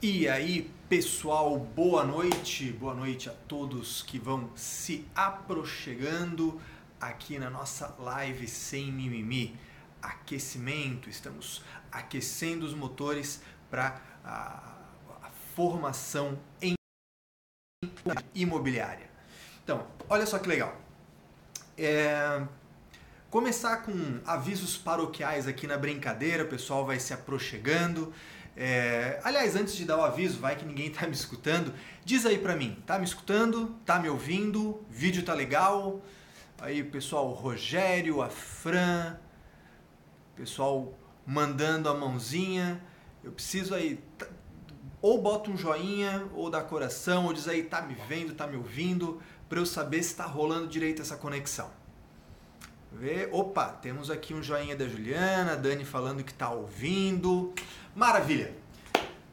E aí, pessoal, boa noite. Boa noite a todos que vão se aproximando aqui na nossa live sem mimimi. Aquecimento, estamos aquecendo os motores para a, a formação em imobiliária. Então, olha só que legal. É, começar com avisos paroquiais aqui na brincadeira, o pessoal vai se aproximando. É, aliás, antes de dar o aviso, vai que ninguém tá me escutando, diz aí pra mim, tá me escutando? Tá me ouvindo? Vídeo tá legal? Aí, pessoal, o Rogério, a Fran, pessoal mandando a mãozinha. Eu preciso aí, tá, ou bota um joinha, ou dá coração, ou diz aí, tá me vendo, tá me ouvindo, para eu saber se tá rolando direito essa conexão. Vê, opa, temos aqui um joinha da Juliana, Dani falando que tá ouvindo. Maravilha!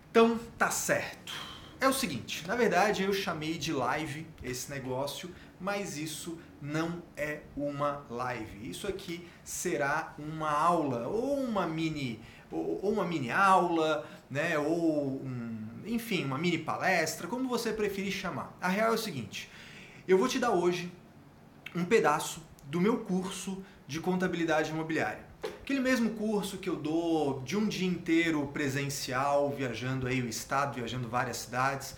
Então tá certo. É o seguinte, na verdade eu chamei de live esse negócio, mas isso não é uma live. Isso aqui será uma aula ou uma mini ou uma mini aula, né, ou um, enfim, uma mini palestra, como você preferir chamar. A real é o seguinte, eu vou te dar hoje um pedaço do meu curso de contabilidade imobiliária. Aquele mesmo curso que eu dou de um dia inteiro presencial, viajando aí o estado, viajando várias cidades.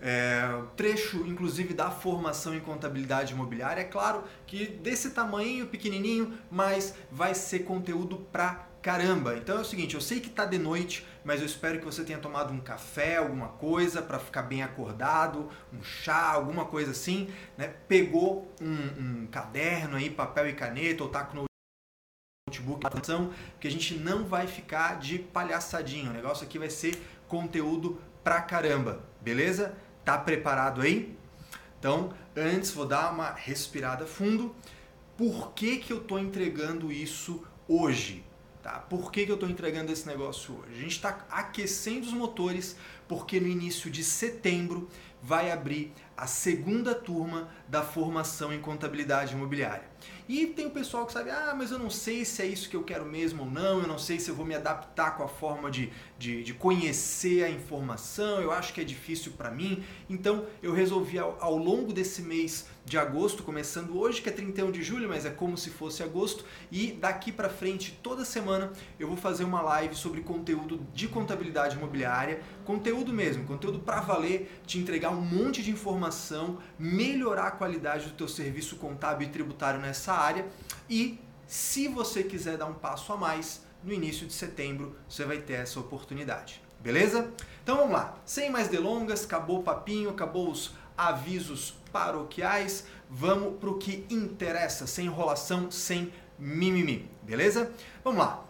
É, trecho, inclusive, da formação em contabilidade imobiliária. É claro que desse tamanho, pequenininho, mas vai ser conteúdo pra caramba. Então é o seguinte, eu sei que tá de noite, mas eu espero que você tenha tomado um café, alguma coisa para ficar bem acordado, um chá, alguma coisa assim, né? Pegou um, um caderno aí, papel e caneta, ou tá com notebook, atenção, porque a gente não vai ficar de palhaçadinho. O negócio aqui vai ser conteúdo pra caramba, beleza? Tá preparado aí? Então, antes vou dar uma respirada fundo. Por que, que eu estou entregando isso hoje? Tá? Por que, que eu estou entregando esse negócio hoje? A gente está aquecendo os motores porque no início de setembro vai abrir a segunda turma da formação em contabilidade imobiliária. E tem o pessoal que sabe, ah, mas eu não sei se é isso que eu quero mesmo ou não, eu não sei se eu vou me adaptar com a forma de, de, de conhecer a informação, eu acho que é difícil para mim. Então eu resolvi ao, ao longo desse mês de agosto, começando hoje, que é 31 de julho, mas é como se fosse agosto, e daqui para frente, toda semana, eu vou fazer uma live sobre conteúdo de contabilidade imobiliária, conteúdo mesmo, conteúdo para valer, te entregar um monte de informação, melhorar a qualidade do teu serviço contábil e tributário nessa área e se você quiser dar um passo a mais, no início de setembro você vai ter essa oportunidade. Beleza? Então vamos lá. Sem mais delongas, acabou o papinho, acabou os avisos paroquiais. Vamos para o que interessa, sem enrolação, sem mimimi. Beleza? Vamos lá.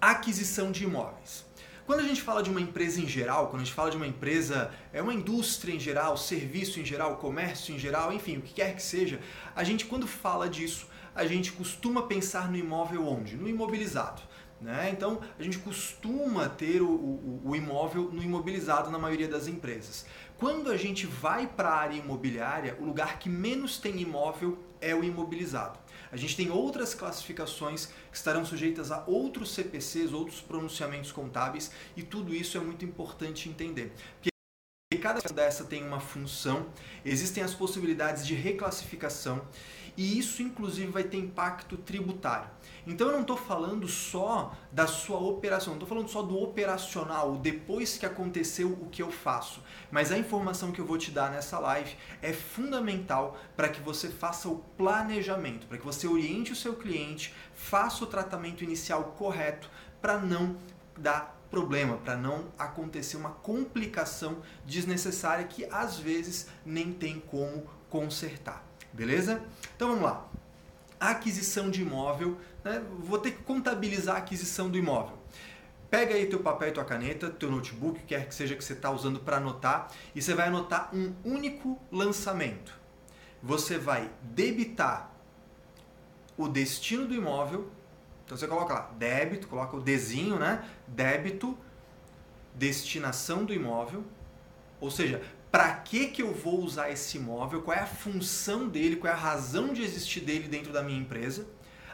Aquisição de imóveis. Quando a gente fala de uma empresa em geral, quando a gente fala de uma empresa, é uma indústria em geral, serviço em geral, comércio em geral, enfim, o que quer que seja, a gente quando fala disso, a gente costuma pensar no imóvel onde? No imobilizado. Né? Então a gente costuma ter o, o, o, imóvel no imobilizado na maioria das empresas. Quando a gente vai para a área imobiliária, o lugar que menos tem imóvel é o imobilizado. A gente tem outras classificações que estarão sujeitas a outros CPCs, outros pronunciamentos contábeis, e tudo isso é muito importante entender. Porque cada dessa tem uma função, existem as possibilidades de reclassificação, e isso inclusive vai ter impacto tributário. Então eu não estou falando só da sua operação, estou falando só do operacional, depois que aconteceu o que eu faço. Mas a informação que eu vou te dar nessa live é fundamental para que você faça o planejamento, para que você oriente o seu cliente, faça o tratamento inicial correto para não dar problema, para não acontecer uma complicação desnecessária que às vezes nem tem como consertar. Beleza? Então vamos lá. Aquisição de imóvel, né? vou ter que contabilizar a aquisição do imóvel. Pega aí teu papel e tua caneta, teu notebook, quer que seja que você está usando para anotar, e você vai anotar um único lançamento. Você vai debitar o destino do imóvel, então você coloca lá débito, coloca o desenho, né? Débito, destinação do imóvel, ou seja, para que, que eu vou usar esse imóvel, qual é a função dele, qual é a razão de existir dele dentro da minha empresa,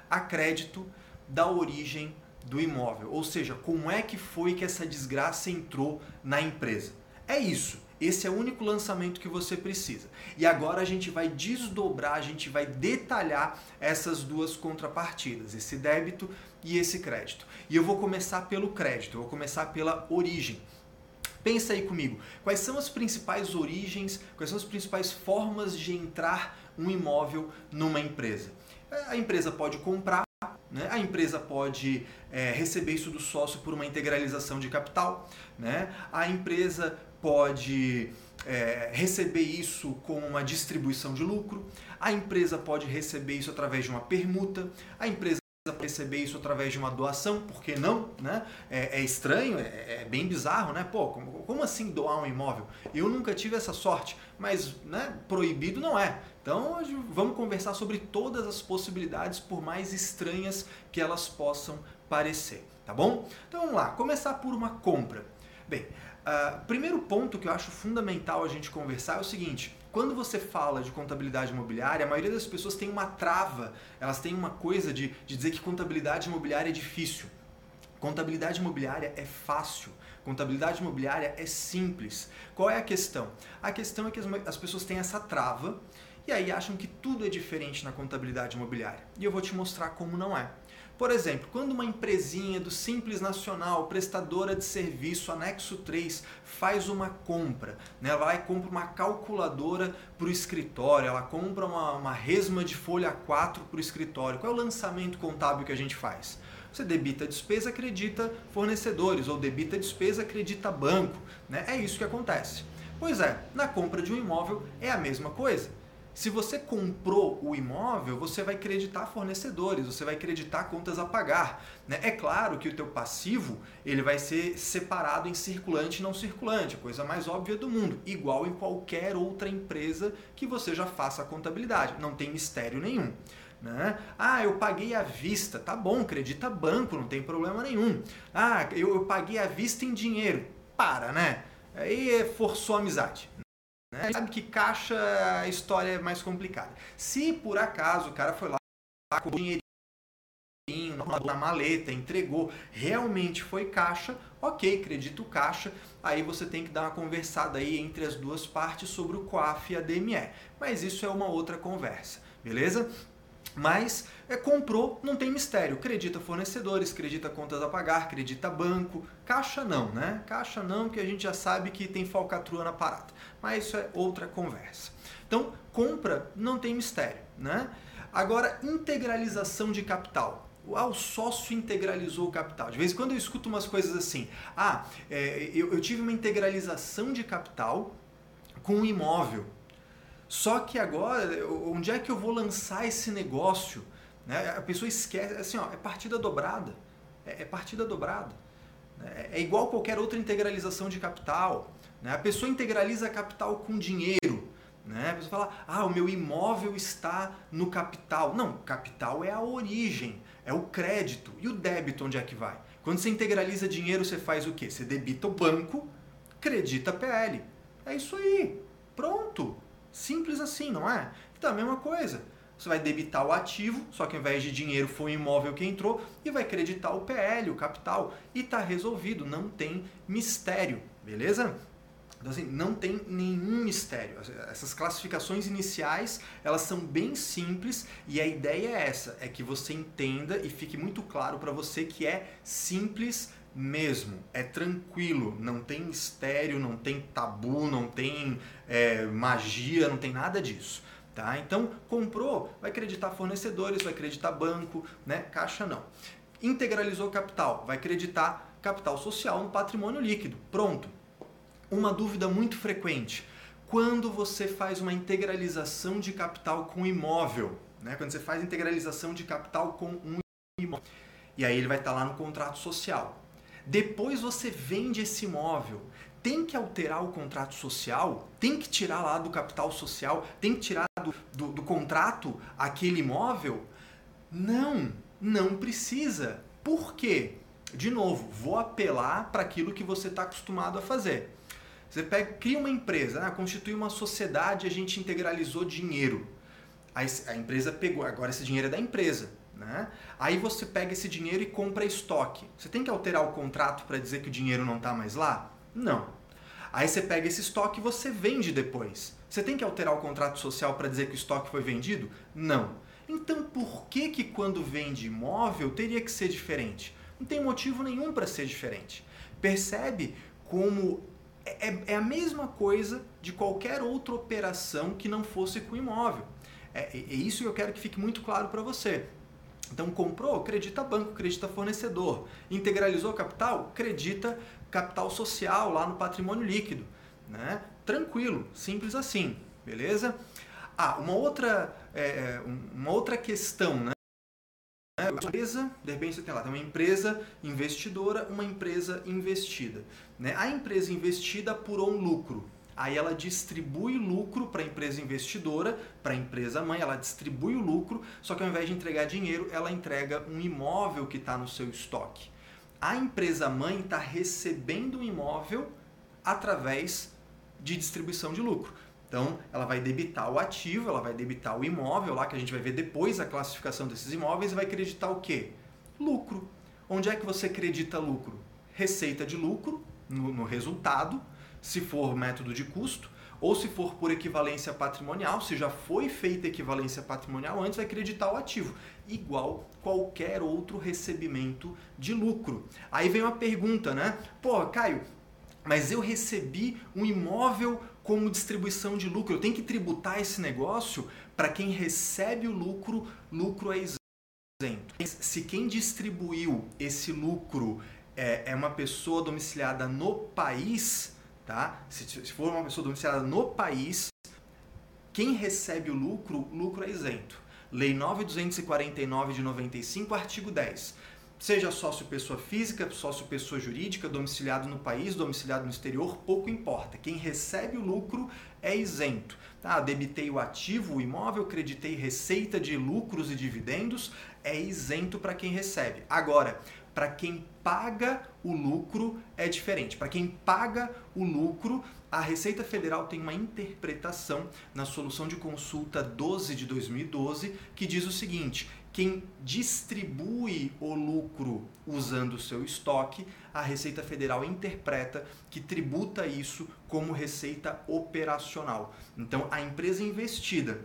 a crédito da origem do imóvel, ou seja, como é que foi que essa desgraça entrou na empresa. É isso. Esse é o único lançamento que você precisa. E agora a gente vai desdobrar, a gente vai detalhar essas duas contrapartidas, esse débito e esse crédito. E eu vou começar pelo crédito, vou começar pela origem. Pensa aí comigo, quais são as principais origens, quais são as principais formas de entrar um imóvel numa empresa? A empresa pode comprar, né? a empresa pode é, receber isso do sócio por uma integralização de capital, né? a empresa pode é, receber isso com uma distribuição de lucro, a empresa pode receber isso através de uma permuta, a empresa receber isso através de uma doação, por que não? Né? É, é estranho, é, é, bem bizarro, né? Pô, como, como, assim doar um imóvel? Eu nunca tive essa sorte, mas né, proibido não é. Então vamos conversar sobre todas as possibilidades, por mais estranhas que elas possam parecer, tá bom? Então vamos lá, começar por uma compra. Bem, Uh, primeiro ponto que eu acho fundamental a gente conversar é o seguinte: quando você fala de contabilidade imobiliária, a maioria das pessoas tem uma trava, elas têm uma coisa de, de dizer que contabilidade imobiliária é difícil. Contabilidade imobiliária é fácil. Contabilidade imobiliária é simples. Qual é a questão? A questão é que as, as pessoas têm essa trava e aí acham que tudo é diferente na contabilidade imobiliária. E eu vou te mostrar como não é. Por exemplo, quando uma empresinha do Simples Nacional, prestadora de serviço, anexo 3, faz uma compra, né? ela vai e compra uma calculadora para o escritório, ela compra uma, uma resma de folha 4 para o escritório. Qual é o lançamento contábil que a gente faz? Você debita despesa, acredita fornecedores, ou debita despesa, acredita banco. Né? É isso que acontece. Pois é, na compra de um imóvel é a mesma coisa. Se você comprou o imóvel, você vai creditar fornecedores, você vai creditar contas a pagar. Né? É claro que o teu passivo ele vai ser separado em circulante e não circulante, a coisa mais óbvia do mundo, igual em qualquer outra empresa que você já faça a contabilidade. Não tem mistério nenhum. Né? Ah, eu paguei à vista, tá bom, credita banco, não tem problema nenhum. Ah, eu, eu paguei à vista em dinheiro. Para, né? Aí forçou a amizade. Né? A gente sabe que caixa a história é mais complicada. Se por acaso o cara foi lá com o dinheirinho na maleta, entregou, realmente foi caixa, ok, acredito caixa, aí você tem que dar uma conversada aí entre as duas partes sobre o COAF e a DME. Mas isso é uma outra conversa, beleza? Mas é, comprou, não tem mistério. Acredita fornecedores, acredita contas a pagar, acredita banco. Caixa não, né? Caixa não, que a gente já sabe que tem falcatrua na parada. Mas isso é outra conversa. Então, compra não tem mistério, né? Agora, integralização de capital. Ah, o sócio integralizou o capital. De vez em quando eu escuto umas coisas assim. Ah, é, eu, eu tive uma integralização de capital com um imóvel. Só que agora, onde é que eu vou lançar esse negócio? Né? A pessoa esquece, assim, ó, é partida dobrada. É, é partida dobrada. É, é igual qualquer outra integralização de capital. Né? A pessoa integraliza capital com dinheiro. Né? A pessoa fala, ah, o meu imóvel está no capital. Não, capital é a origem, é o crédito. E o débito onde é que vai? Quando você integraliza dinheiro, você faz o quê? Você debita o banco, credita a PL. É isso aí. Pronto. Simples assim, não é? Então, a mesma coisa. Você vai debitar o ativo, só que ao invés de dinheiro foi o imóvel que entrou, e vai creditar o PL, o capital, e está resolvido, não tem mistério, beleza? Então, assim, não tem nenhum mistério. Essas classificações iniciais, elas são bem simples e a ideia é essa, é que você entenda e fique muito claro para você que é simples mesmo, é tranquilo, não tem mistério, não tem tabu, não tem é, magia, não tem nada disso. Tá? Então, comprou, vai acreditar fornecedores, vai acreditar banco, né? caixa não. Integralizou capital, vai acreditar capital social no patrimônio líquido. Pronto. Uma dúvida muito frequente. Quando você faz uma integralização de capital com imóvel, né? quando você faz integralização de capital com um imóvel, e aí ele vai estar lá no contrato social. Depois você vende esse imóvel. Tem que alterar o contrato social? Tem que tirar lá do capital social? Tem que tirar do, do, do contrato aquele imóvel? Não, não precisa. Por quê? De novo, vou apelar para aquilo que você está acostumado a fazer. Você pega, cria uma empresa, né? constitui uma sociedade, a gente integralizou dinheiro. A, empresa pegou, agora esse dinheiro é da empresa. Né? Aí você pega esse dinheiro e compra estoque. Você tem que alterar o contrato para dizer que o dinheiro não está mais lá? Não. Aí você pega esse estoque e você vende depois. Você tem que alterar o contrato social para dizer que o estoque foi vendido? Não. Então por que que quando vende imóvel teria que ser diferente? Não tem motivo nenhum para ser diferente. Percebe como é, é, é, a mesma coisa de qualquer outra operação que não fosse com imóvel. É, é isso que eu quero que fique muito claro para você. Então comprou, acredita banco, acredita fornecedor. Integralizou capital, acredita capital social lá no patrimônio líquido. Né? Tranquilo, simples assim, beleza? Ah, uma outra, é, é uma outra questão, né? Empresa, de repente você tem lá, tem uma empresa investidora, uma empresa investida. Né? A empresa investida apurou um lucro. Aí ela distribui lucro para a empresa investidora, para a empresa mãe, ela distribui o lucro, só que ao invés de entregar dinheiro, ela entrega um imóvel que está no seu estoque. A empresa mãe está recebendo o imóvel através de distribuição de lucro. Então, ela vai debitar o ativo, ela vai debitar o imóvel lá, que a gente vai ver depois a classificação desses imóveis, e vai acreditar o quê? Lucro. Onde é que você acredita lucro? Receita de lucro no, no resultado, se for método de custo, ou se for por equivalência patrimonial, se já foi feita equivalência patrimonial antes, vai acreditar o ativo, igual qualquer outro recebimento de lucro. Aí vem uma pergunta, né? Pô, Caio, mas eu recebi um imóvel como distribuição de lucro. Eu tenho que tributar esse negócio para quem recebe o lucro, lucro é isento. Se quem distribuiu esse lucro é, é uma pessoa domiciliada no país, tá? Se, for uma pessoa domiciliada no país, quem recebe o lucro, lucro é isento. Lei 9249 de 95, artigo 10 seja sócio pessoa física, sócio pessoa jurídica, domiciliado no país, domiciliado no exterior, pouco importa. Quem recebe o lucro é isento. Tá? Debitei o ativo, o imóvel, creditei receita de lucros e dividendos, é isento para quem recebe. Agora, para quem paga o lucro é diferente. Para quem paga o lucro, a Receita Federal tem uma interpretação na solução de consulta 12 de 2012 que diz o seguinte: quem distribui o lucro usando o seu estoque, a Receita Federal interpreta que tributa isso como receita operacional. Então, a empresa investida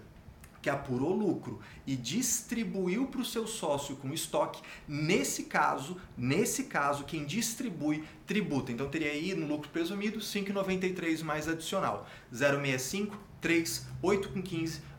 que apurou lucro e distribuiu para o seu sócio com estoque, nesse caso, nesse caso, quem distribui tributa. Então teria aí no lucro presumido 5,93 mais adicional. 0,65, 3,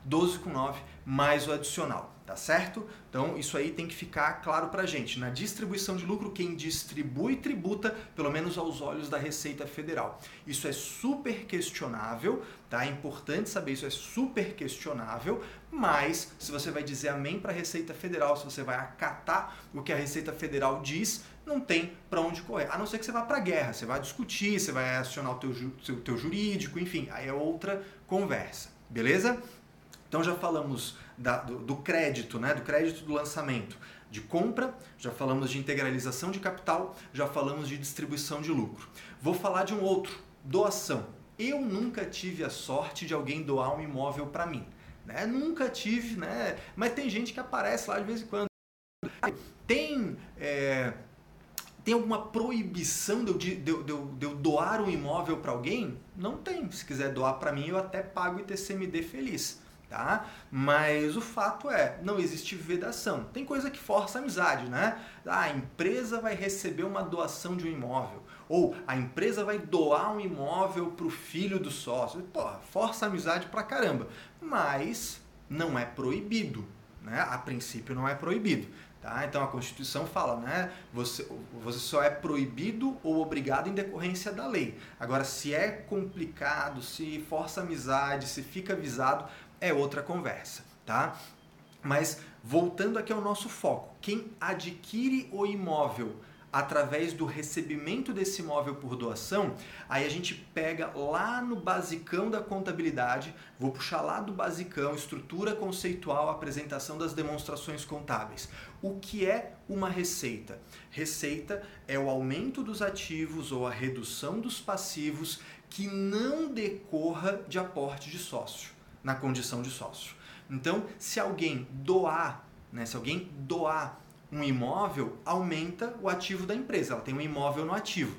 12,9 mais o adicional, tá certo? Então isso aí tem que ficar claro pra gente. Na distribuição de lucro, quem distribui tributa, pelo menos aos olhos da Receita Federal. Isso é super questionável, tá? É importante saber isso é super questionável, mas se você vai dizer amém para a Receita Federal, se você vai acatar o que a Receita Federal diz, não tem para onde correr. A não ser que você vá para guerra, você vai discutir, você vai acionar o teu, teu, teu jurídico, enfim, aí é outra conversa, beleza? Então já falamos da, do, do, crédito, né? do crédito do lançamento, de compra, já falamos de integralização de capital, já falamos de distribuição de lucro. Vou falar de um outro, doação. Eu nunca tive a sorte de alguém doar um imóvel para mim. Né? Nunca tive, né? Mas tem gente que aparece lá de vez em quando. Tem. É, tem alguma proibição de eu, de, de, de eu doar um imóvel para alguém? Não tem. Se quiser doar para mim, eu até pago ITCMD feliz tá? Mas o fato é, não existe vedação. Tem coisa que força a amizade, né? Ah, a empresa vai receber uma doação de um imóvel. Ou a empresa vai doar um imóvel para o filho do sócio. Porra, força a amizade pra caramba. Mas não é proibido, né? A princípio não é proibido. Tá? Então a Constituição fala, né? Você, você só é proibido ou obrigado em decorrência da lei. Agora, se é complicado, se força amizade, se fica avisado, é outra conversa, tá? Mas voltando aqui ao nosso foco, quem adquire o imóvel através do recebimento desse imóvel por doação, aí a gente pega lá no basicão da contabilidade, vou puxar lá do basicão, estrutura conceitual, apresentação das demonstrações contábeis. O que é uma receita? Receita é o aumento dos ativos ou a redução dos passivos que não decorra de aporte de sócio na condição de sócio. Então, se alguém doar Né? Se alguém doar um imóvel, aumenta o ativo da empresa. Ela tem um imóvel no ativo.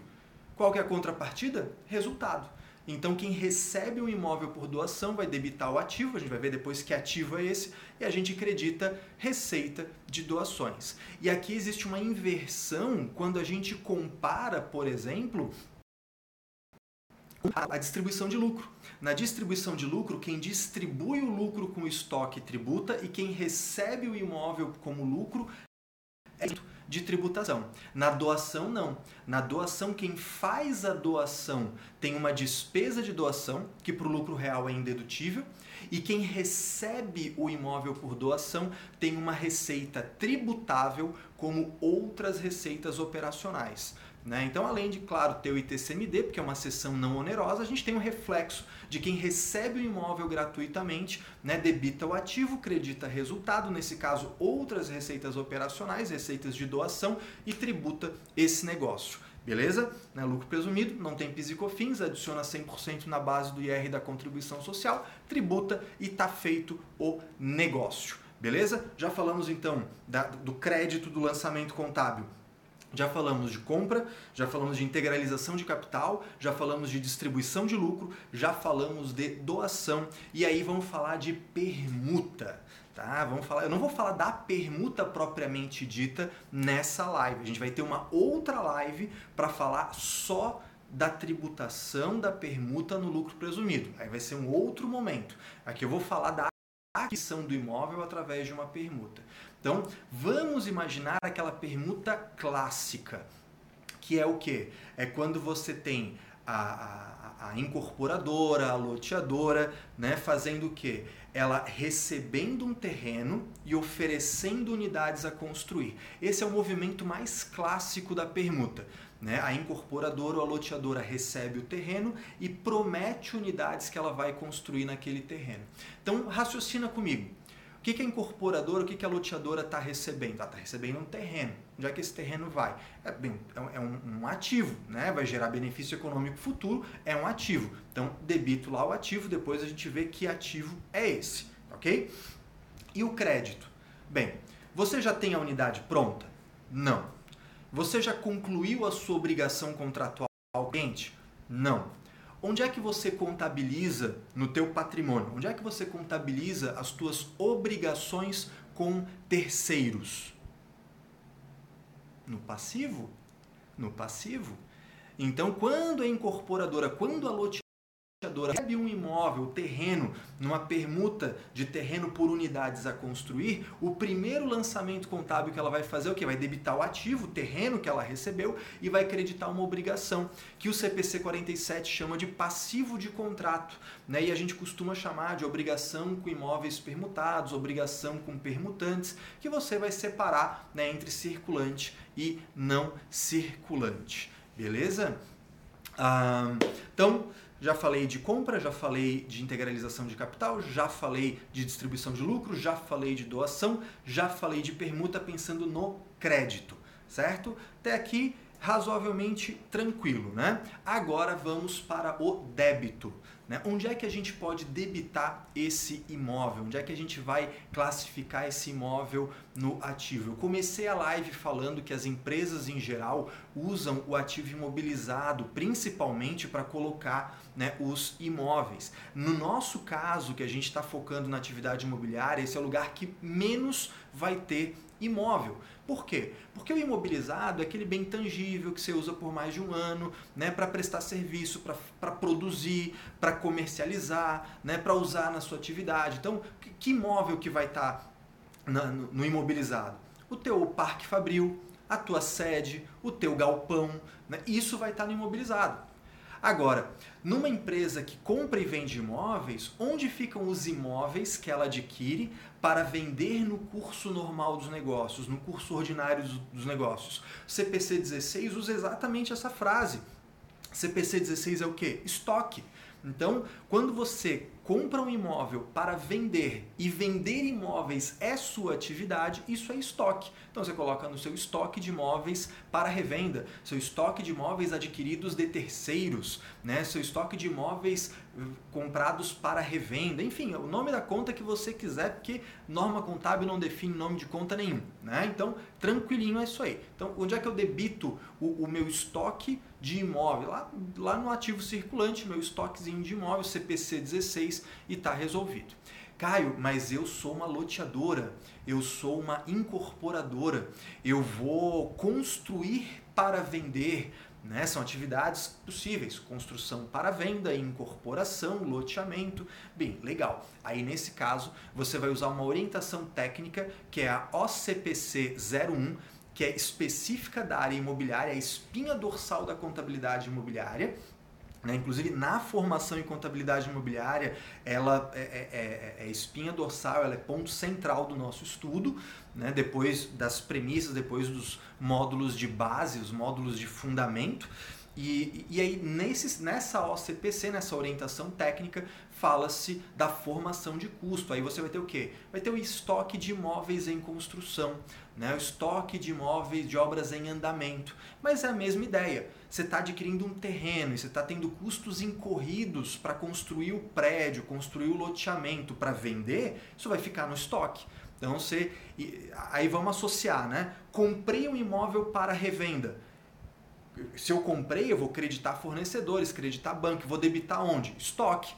Qual que é a contrapartida? Resultado. Então quem recebe o imóvel por doação vai debitar o ativo, a gente vai ver depois que ativo é esse, e a gente acredita receita de doações. E aqui existe uma inversão quando a gente compara, por exemplo, a distribuição de lucro. Na distribuição de lucro, quem distribui o lucro com o estoque tributa e quem recebe o imóvel como lucro é de tributação. Na doação, não. Na doação, quem faz a doação tem uma despesa de doação, que para o lucro real é indedutível, e quem recebe o imóvel por doação tem uma receita tributável como outras receitas operacionais. Né? Então, além de, claro, ter o ITCMD, porque é uma sessão não onerosa, a gente tem um reflexo de quem recebe o imóvel gratuitamente, né? debita o ativo, credita resultado, nesse caso, outras receitas operacionais, receitas de doação, e tributa esse negócio. Beleza? Né? Lucro presumido, não tem PIS e COFINS, adiciona 100% na base do IR da contribuição social, tributa e está feito o negócio. Beleza? Já falamos então da, do crédito do lançamento contábil já falamos de compra, já falamos de integralização de capital, já falamos de distribuição de lucro, já falamos de doação e aí vamos falar de permuta. Tá? Vamos falar, eu não vou falar da permuta propriamente dita nessa live. A gente vai ter uma outra live para falar só da tributação da permuta no lucro presumido. Aí vai ser um outro momento. Aqui eu vou falar da aquisição do imóvel através de uma permuta. Então, vamos imaginar aquela permuta clássica, que é o que? É quando você tem a, a, a, incorporadora, a loteadora, né, fazendo o que? Ela recebendo um terreno e oferecendo unidades a construir. Esse é o movimento mais clássico da permuta. Né? A incorporadora ou a loteadora recebe o terreno e promete unidades que ela vai construir naquele terreno. Então, raciocina comigo que, que a incorporadora, o que, que a loteadora está recebendo? Está recebendo um terreno. Onde é que esse terreno vai? É, bem, é um, um, ativo, né? vai gerar benefício econômico futuro, é um ativo. Então, debito lá o ativo, depois a gente vê que ativo é esse, ok? E o crédito? Bem, você já tem a unidade pronta? Não. Você já concluiu a sua obrigação contratual ao cliente? Não. Onde é que você contabiliza no teu patrimônio? Onde é que você contabiliza as tuas obrigações com terceiros? No passivo? No passivo. Então, quando a incorporadora, quando a loteadora recebe um imóvel, terreno, numa permuta de terreno por unidades a construir, o primeiro lançamento contábil que ela vai fazer é o que? Vai debitar o ativo, o terreno que ela recebeu e vai creditar uma obrigação, que o CPC 47 chama de passivo de contrato. Né? E a gente costuma chamar de obrigação com imóveis permutados, obrigação com permutantes, que você vai separar né, entre circulante e não circulante. Beleza? Ah, então, já falei de compra, já falei de integralização de capital, já falei de distribuição de lucro, já falei de doação, já falei de permuta pensando no crédito, certo? Até aqui razoavelmente tranquilo, né? Agora vamos para o débito. Né? Onde é que a gente pode debitar esse imóvel? Onde é que a gente vai classificar esse imóvel no ativo? Eu comecei a live falando que as empresas em geral usam o ativo imobilizado principalmente para colocar né, os imóveis. No nosso caso, que a gente está focando na atividade imobiliária, esse é o lugar que menos vai ter imóvel. Por quê? Porque o imobilizado é aquele bem tangível que você usa por mais de um ano, né, para prestar serviço, para produzir, para comercializar, né, para usar na sua atividade. Então, que imóvel que vai estar tá no, no imobilizado? O teu parque fabril, a tua sede, o teu galpão, né, isso vai estar tá no imobilizado. Agora, numa empresa que compra e vende imóveis, onde ficam os imóveis que ela adquire para vender no curso normal dos negócios, no curso ordinário dos negócios? CPC 16 usa exatamente essa frase. CPC 16 é o que? Estoque. Então, quando você compra um imóvel para vender e vender imóveis é sua atividade, isso é estoque. Então você coloca no seu estoque de imóveis para revenda, seu estoque de imóveis adquiridos de terceiros, né? seu estoque de imóveis eh, comprados para revenda, enfim, o nome da conta que você quiser, porque norma contábil não define nome de conta nenhum. Né? Então, tranquilinho é isso aí. Então, onde é que eu debito o, o meu estoque de imóvel? Lá, lá no ativo circulante, meu estoquezinho de imóvel, CPC 16, e está resolvido. Caio, mas eu sou uma loteadora, eu sou uma incorporadora, eu vou construir para vender. Né? São atividades possíveis: construção para venda, incorporação, loteamento. Bem, legal. Aí nesse caso, você vai usar uma orientação técnica que é a OCPC 01, que é específica da área imobiliária, a espinha dorsal da contabilidade imobiliária né? Inclusive, na formação em contabilidade imobiliária, ela é, é, é, é, espinha dorsal, ela é ponto central do nosso estudo, né? depois das premissas, depois dos módulos de base, os módulos de fundamento. E, e aí, nesse, nessa OCPC, nessa orientação técnica, fala-se da formação de custo. Aí você vai ter o quê? Vai ter o estoque de imóveis em construção, né? o estoque de imóveis de obras em andamento. Mas é a mesma ideia. Você está adquirindo um terreno e você está tendo custos incorridos para construir o prédio, construir o loteamento para vender, isso vai ficar no estoque. Então você. Aí vamos associar, né? Comprei um imóvel para revenda se eu comprei, eu vou creditar fornecedores, creditar banco, vou debitar onde? Estoque.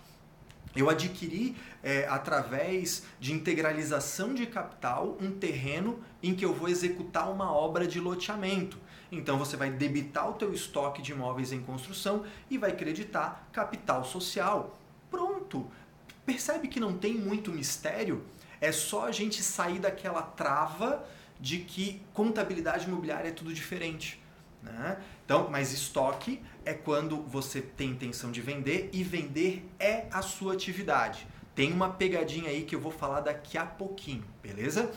Eu adquiri é, através de integralização de capital um terreno em que eu vou executar uma obra de loteamento. Então você vai debitar o teu estoque de imóveis em construção e vai creditar capital social. Pronto. Percebe que não tem muito mistério? É só a gente sair daquela trava de que contabilidade imobiliária é tudo diferente. Né? Então, mas estoque é quando você tem intenção de vender e vender é a sua atividade. Tem uma pegadinha aí que eu vou falar daqui a pouquinho, beleza?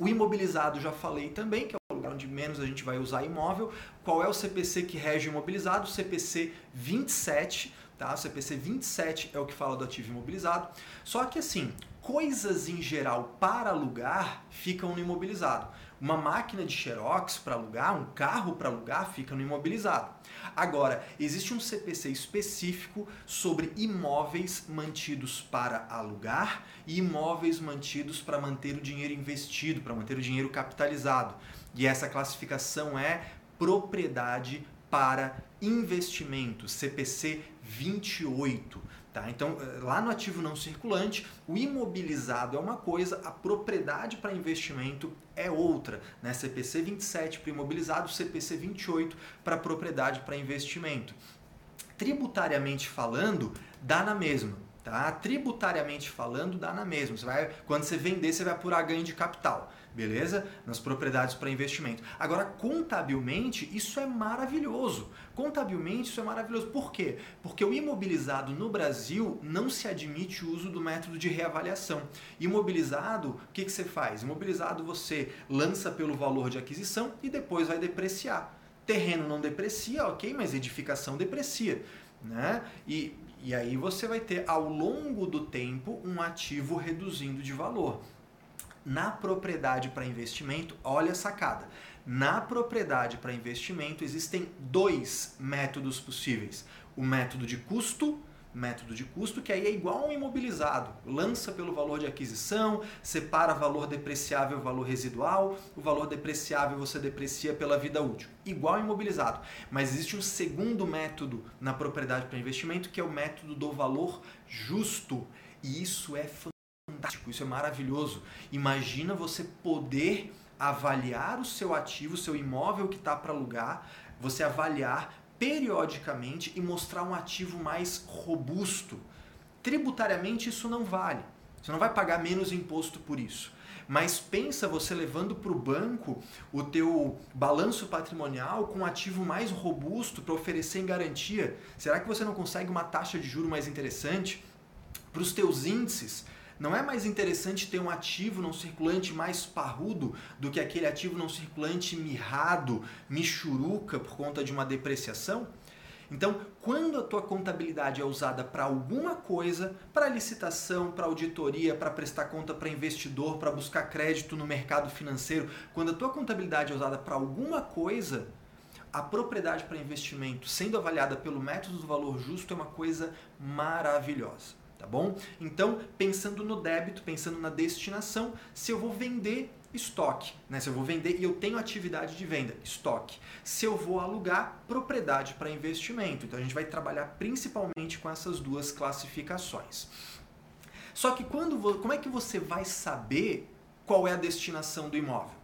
O imobilizado já falei também, que é o lugar onde menos a gente vai usar imóvel. Qual é o CPC que rege o imobilizado? CPC 27, tá? O CPC 27 é o que fala do ativo imobilizado. Só que assim, coisas em geral para alugar ficam no imobilizado. Uma máquina de xerox para alugar, um carro para alugar, fica no imobilizado. Agora, existe um CPC específico sobre imóveis mantidos para alugar e imóveis mantidos para manter o dinheiro investido, para manter o dinheiro capitalizado. E essa classificação é propriedade para investimento, CPC 28. Tá? Então, eh, lá no ativo não circulante, o imobilizado é uma coisa, a propriedade para investimento é outra. Né? CPC 27 para imobilizado, CPC 28 para propriedade para investimento. Tributariamente falando, dá na mesma. Tá? Tributariamente falando, dá na mesma. Você vai, quando você vender, você vai apurar ganho de capital beleza? Nas propriedades para investimento. Agora, contabilmente, isso é maravilhoso. Contabilmente, isso é maravilhoso. Por quê? Porque o imobilizado no Brasil não se admite o uso do método de reavaliação. Imobilizado, o que, que você faz? Imobilizado você lança pelo valor de aquisição e depois vai depreciar. Terreno não deprecia, ok, mas edificação deprecia. Né? E, e aí você vai ter ao longo do tempo um ativo reduzindo de valor. Na propriedade para investimento, olha a sacada. Na propriedade para investimento existem dois métodos possíveis: o método de custo, método de custo, que aí é igual ao imobilizado. Lança pelo valor de aquisição, separa valor depreciável valor residual, o valor depreciável você deprecia pela vida útil. Igual ao imobilizado. Mas existe um segundo método na propriedade para investimento, que é o método do valor justo. E isso é fantástico isso é maravilhoso. Imagina você poder avaliar o seu ativo, o seu imóvel que está para alugar, você avaliar periodicamente e mostrar um ativo mais robusto. Tributariamente isso não vale. Você não vai pagar menos imposto por isso. Mas pensa você levando para o banco o teu balanço patrimonial com um ativo mais robusto para oferecer em garantia. Será que você não consegue uma taxa de juro mais interessante? Para os teus índices, não é mais interessante ter um ativo não circulante mais parrudo do que aquele ativo não circulante mirrado, michuruca por conta de uma depreciação? Então, quando a tua contabilidade é usada para alguma coisa, para licitação, para auditoria, para prestar conta para investidor, para buscar crédito no mercado financeiro, quando a tua contabilidade é usada para alguma coisa, a propriedade para investimento sendo avaliada pelo método do valor justo é uma coisa maravilhosa, tá bom? Então, pensando no débito, pensando na destinação, se eu vou vender estoque, né? Se eu vou vender e eu tenho atividade de venda, estoque. Se eu vou alugar, propriedade para investimento. Então a gente vai trabalhar principalmente com essas duas classificações. Só que quando como é que você vai saber qual é a destinação do imóvel?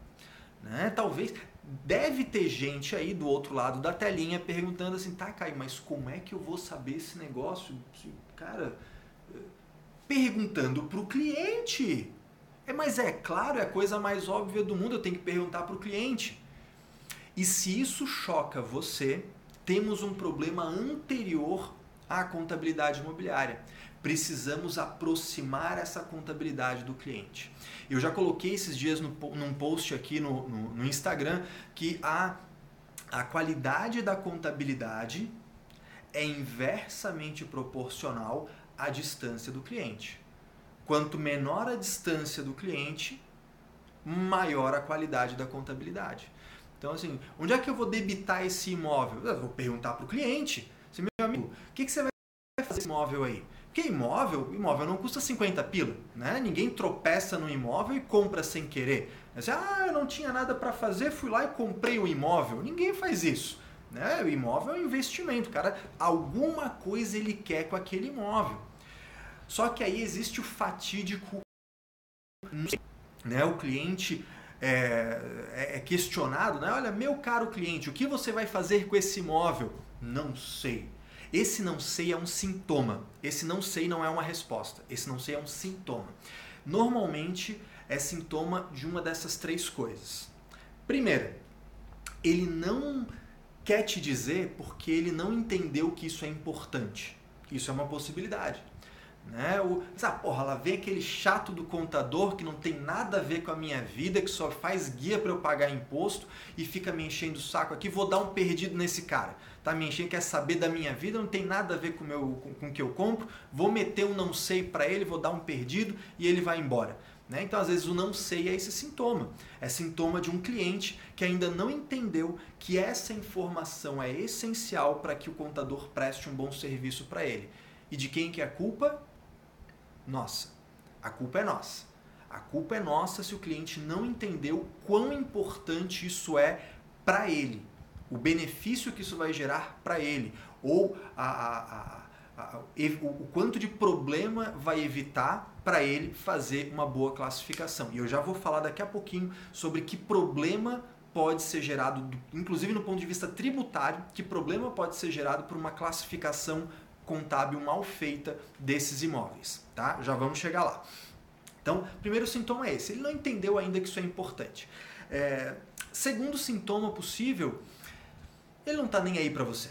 Né? Talvez deve ter gente aí do outro lado da telinha perguntando assim, tá, Caio, mas como é que eu vou saber esse negócio? Cara, perguntando para o cliente. É, mas é claro, é a coisa mais óbvia do mundo, eu tenho que perguntar para o cliente. E se isso choca você, temos um problema anterior à contabilidade imobiliária. Precisamos aproximar essa contabilidade do cliente. Eu já coloquei esses dias no, num post aqui no, no, no Instagram que a, a qualidade da contabilidade é inversamente proporcional à distância do cliente. Quanto menor a distância do cliente, maior a qualidade da contabilidade. Então, assim, onde é que eu vou debitar esse imóvel? Eu vou perguntar para o cliente. Assim, meu amigo, o que, que você vai fazer esse imóvel aí? Porque imóvel, imóvel não custa 50 pila, né? Ninguém tropeça no imóvel e compra sem querer. Você, ah, eu não tinha nada para fazer, fui lá e comprei o um imóvel. Ninguém faz isso. Né? O imóvel é um investimento, cara. Alguma coisa ele quer com aquele imóvel. Só que aí existe o fatídico. Né? O cliente é, é, é questionado, né? Olha, meu caro cliente, o que você vai fazer com esse imóvel? Não sei. Esse não sei é um sintoma. Esse não sei não é uma resposta. Esse não sei é um sintoma. Normalmente é sintoma de uma dessas três coisas. Primeira, ele não quer te dizer porque ele não entendeu que isso é importante. Isso é uma possibilidade. Né? O, ah, porra, lá vem aquele chato do contador que não tem nada a ver com a minha vida, que só faz guia para eu pagar imposto e fica me enchendo o saco aqui, vou dar um perdido nesse cara. Tá me enchendo, quer saber da minha vida, não tem nada a ver com, meu, com, com o que eu compro, vou meter um não sei para ele, vou dar um perdido e ele vai embora. Né? Então, às vezes, o não sei é esse sintoma. É sintoma de um cliente que ainda não entendeu que essa informação é essencial para que o contador preste um bom serviço para ele. E de quem que é a culpa? nossa. A culpa é nossa. A culpa é nossa se o cliente não entendeu quão importante isso é para ele, o benefício que isso vai gerar para ele, ou a, a, a, o quanto de problema vai evitar para ele fazer uma boa classificação. E eu já vou falar daqui a pouquinho sobre que problema pode ser gerado, inclusive no ponto de vista tributário, que problema pode ser gerado por uma classificação contábil mal feita desses imóveis, tá? Já vamos chegar lá. Então, primeiro sintoma é esse, ele não entendeu ainda que isso é importante. É, segundo sintoma possível, ele não está nem aí para você.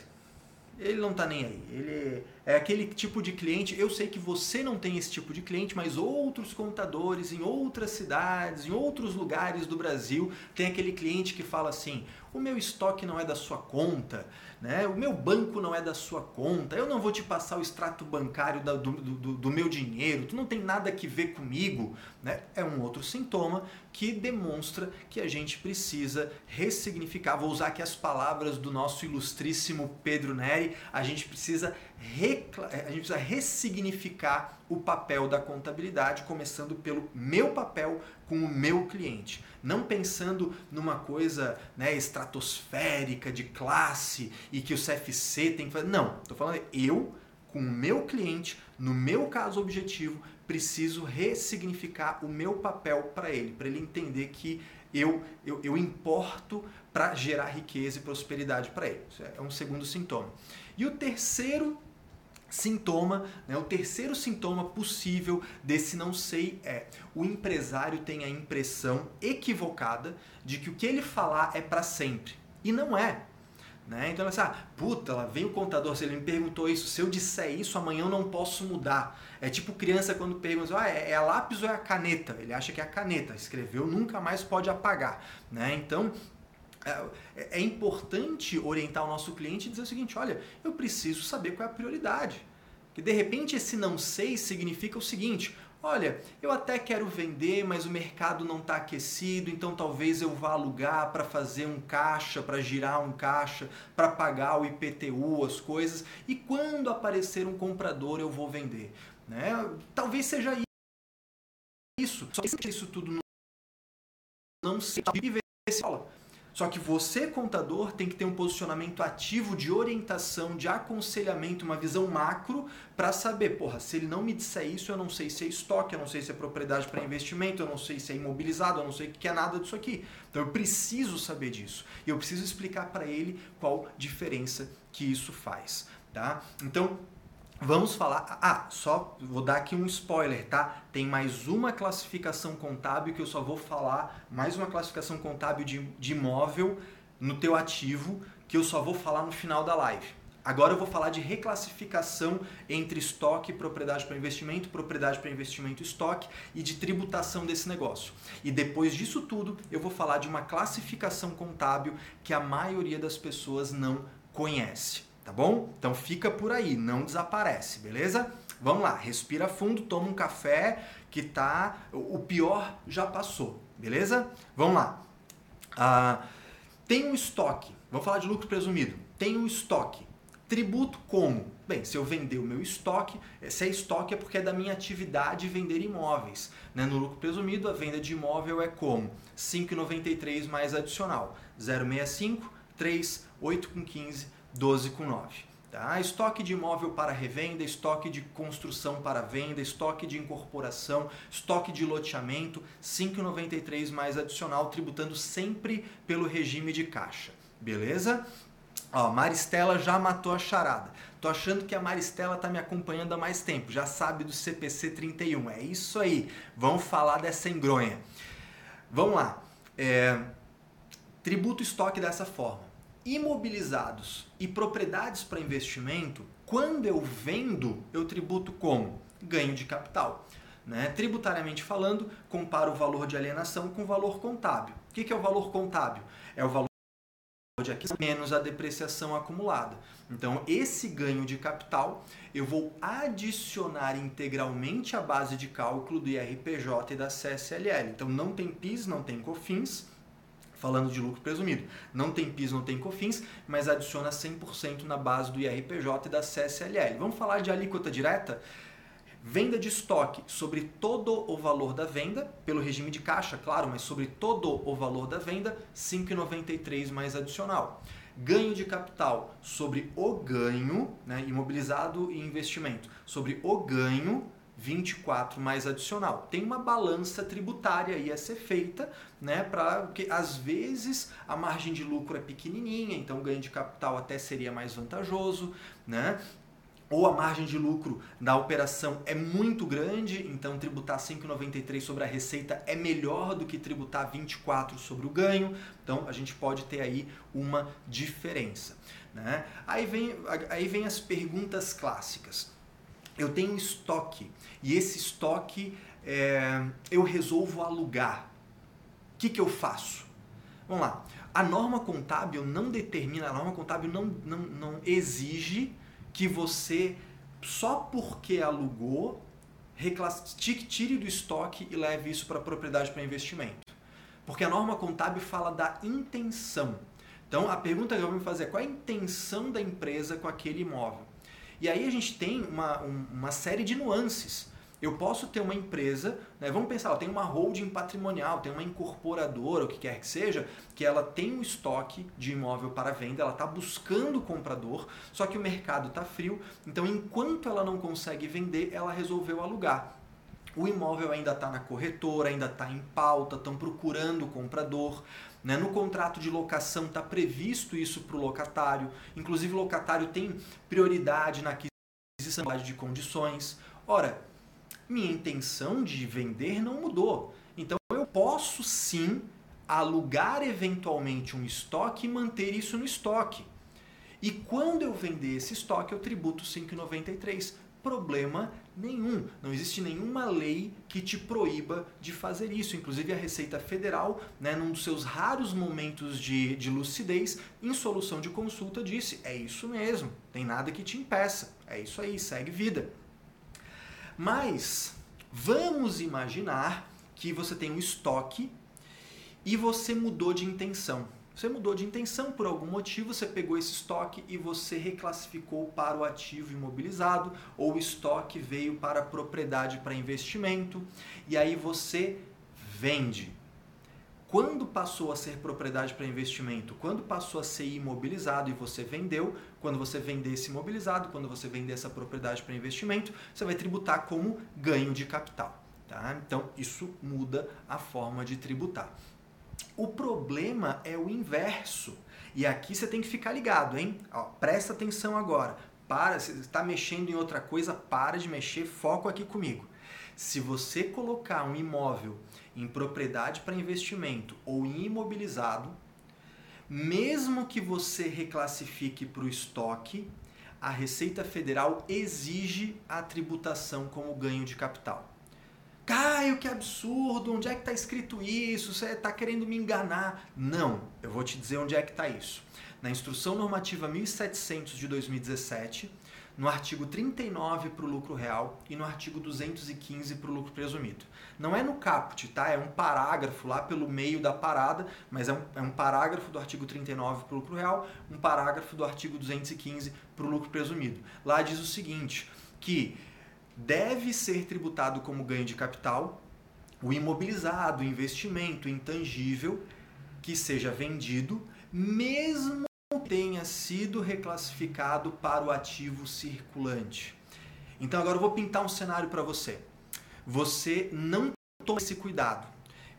Ele não está nem aí. Ele é aquele tipo de cliente. Eu sei que você não tem esse tipo de cliente, mas outros contadores em outras cidades, em outros lugares do Brasil, tem aquele cliente que fala assim: o meu estoque não é da sua conta, né? o meu banco não é da sua conta, eu não vou te passar o extrato bancário do, do, do meu dinheiro, tu não tem nada que ver comigo. Né? É um outro sintoma que demonstra que a gente precisa ressignificar. Vou usar aqui as palavras do nosso ilustríssimo Pedro Neri, a gente precisa a gente precisa ressignificar o papel da contabilidade, começando pelo meu papel com o meu cliente. Não pensando numa coisa né, estratosférica de classe e que o CFC tem que fazer. Não, estou falando eu com o meu cliente, no meu caso objetivo, preciso ressignificar o meu papel para ele, para ele entender que eu, eu, eu importo para gerar riqueza e prosperidade para ele. Isso é um segundo sintoma. E o terceiro sintoma, né, o terceiro sintoma possível desse não sei é o empresário tem a impressão equivocada de que o que ele falar é para sempre. E não é. Né? Então, assim, ah, puta, lá vem o contador, se ele me perguntou isso, se eu disser isso, amanhã eu não posso mudar. É tipo criança quando pergunta, ah, é, é a lápis ou é a caneta? Ele acha que é a caneta, escreveu, nunca mais pode apagar. Né? Então, é, é importante orientar o nosso cliente e dizer o seguinte: olha, eu preciso saber qual é a prioridade. Que de repente esse não sei significa o seguinte: olha, eu até quero vender, mas o mercado não está aquecido, então talvez eu vá alugar para fazer um caixa, para girar um caixa, para pagar o IPTU, as coisas, e quando aparecer um comprador eu vou vender. Né? Talvez seja isso. Só que isso tudo não sei e ver se só que você, contador, tem que ter um posicionamento ativo de orientação, de aconselhamento, uma visão macro para saber, porra, se ele não me disser isso, eu não sei se é estoque, eu não sei se é propriedade para investimento, eu não sei se é imobilizado, eu não sei o que é nada disso aqui. Então eu preciso saber disso. E eu preciso explicar para ele qual diferença que isso faz, tá? Então, Vamos falar. Ah, só vou dar aqui um spoiler, tá? Tem mais uma classificação contábil que eu só vou falar, mais uma classificação contábil de, de imóvel no teu ativo, que eu só vou falar no final da live. Agora eu vou falar de reclassificação entre estoque, propriedade para investimento, propriedade para investimento estoque e de tributação desse negócio. E depois disso tudo, eu vou falar de uma classificação contábil que a maioria das pessoas não conhece tá bom? Então fica por aí, não desaparece, beleza? Vamos lá, respira fundo, toma um café que tá. O pior já passou, beleza? Vamos lá. Ah, tem um estoque, vamos falar de lucro presumido. Tem um estoque. Tributo como? Bem, se eu vender o meu estoque, se é estoque é porque é da minha atividade vender imóveis. Né? No lucro presumido, a venda de imóvel é como? 5,93 mais adicional. 0,65, 3, 8,15 12,9. Tá? Estoque de imóvel para revenda, estoque de construção para venda, estoque de incorporação, estoque de loteamento, 5,93 mais adicional, tributando sempre pelo regime de caixa. Beleza? Ó, Maristela já matou a charada. Tô achando que a Maristela tá me acompanhando há mais tempo, já sabe do CPC 31. É isso aí. Vamos falar dessa engronha. Vamos lá. É... Tributo estoque dessa forma imobilizados e propriedades para investimento, quando eu vendo, eu tributo como? Ganho de capital. Né? Tributariamente falando, comparo o valor de alienação com o valor contábil. O que é o valor contábil? É o valor de aquisição menos a depreciação acumulada. Então, esse ganho de capital eu vou adicionar integralmente à base de cálculo do IRPJ e da CSLL. Então, não tem PIS, não tem COFINS, falando de lucro presumido. Não tem PIS, não tem COFINS, mas adiciona 100% na base do IRPJ e da CSLL. Vamos falar de alíquota direta? Venda de estoque sobre todo o valor da venda, pelo regime de caixa, claro, mas sobre todo o valor da venda, 5,93 mais adicional. Ganho de capital sobre o ganho, né, imobilizado e investimento, sobre o ganho 24 mais adicional. Tem uma balança tributária aí a ser feita, né, para que às vezes a margem de lucro é pequenininha, então o ganho de capital até seria mais vantajoso, né? Ou a margem de lucro da operação é muito grande, então tributar 5,93 sobre a receita é melhor do que tributar 24 sobre o ganho. Então a gente pode ter aí uma diferença. Né? Aí, vem, aí vem as perguntas clássicas eu tenho estoque e esse estoque é, eu resolvo alugar. O que, que eu faço? Vamos lá. A norma contábil não determina, a norma contábil não, não, não exige que você, só porque alugou, tire do estoque e leve isso para propriedade para investimento. Porque a norma contábil fala da intenção. Então a pergunta que eu vou me fazer é qual é a intenção da empresa com aquele imóvel? E aí a gente tem uma, uma série de nuances. Eu posso ter uma empresa, né, vamos pensar, tem uma holding patrimonial, tem uma incorporadora, o que quer que seja, que ela tem um estoque de imóvel para venda, ela está buscando comprador, só que o mercado está frio, então enquanto ela não consegue vender, ela resolveu alugar. O imóvel ainda está na corretora, ainda está em pauta, estão procurando comprador. Né? No contrato de locação está previsto isso para o locatário. Inclusive, o locatário tem prioridade na aquisição de condições. Ora, minha intenção de vender não mudou. Então, eu posso sim alugar eventualmente um estoque e manter isso no estoque. E quando eu vender esse estoque, eu tributo 5,93 problema nenhum. Não existe nenhuma lei que te proíba de fazer isso. Inclusive a Receita Federal, né, num dos seus raros momentos de, de lucidez, em solução de consulta, disse: é isso mesmo, tem nada que te impeça. É isso aí, segue vida. Mas vamos imaginar que você tem um estoque e você mudou de intenção. Você mudou de intenção por algum motivo, você pegou esse estoque e você reclassificou para o ativo imobilizado, ou o estoque veio para a propriedade para investimento, e aí você vende. Quando passou a ser propriedade para investimento? Quando passou a ser imobilizado e você vendeu, quando você vender esse imobilizado, quando você vender essa propriedade para investimento, você vai tributar como ganho de capital. Tá? Então, isso muda a forma de tributar. O problema é o inverso. E aqui você tem que ficar ligado, hein? Ó, presta atenção agora. Para, se está mexendo em outra coisa, para de mexer, foco aqui comigo. Se você colocar um imóvel em propriedade para investimento ou em imobilizado, mesmo que você reclassifique para o estoque, a Receita Federal exige a tributação como ganho de capital. Caio, que absurdo, onde é que está escrito isso? Você está querendo me enganar? Não, eu vou te dizer onde é que está isso. Na Instrução Normativa 1700 de 2017, no artigo 39 para o lucro real e no artigo 215 para o lucro presumido. Não é no caput, tá? É um parágrafo lá pelo meio da parada, mas é um, é um parágrafo do artigo 39 para o lucro real, um parágrafo do artigo 215 para o lucro presumido. Lá diz o seguinte, que deve ser tributado como ganho de capital o imobilizado, o investimento intangível que seja vendido, mesmo que tenha sido reclassificado para o ativo circulante. Então agora eu vou pintar um cenário para você. Você não toma esse cuidado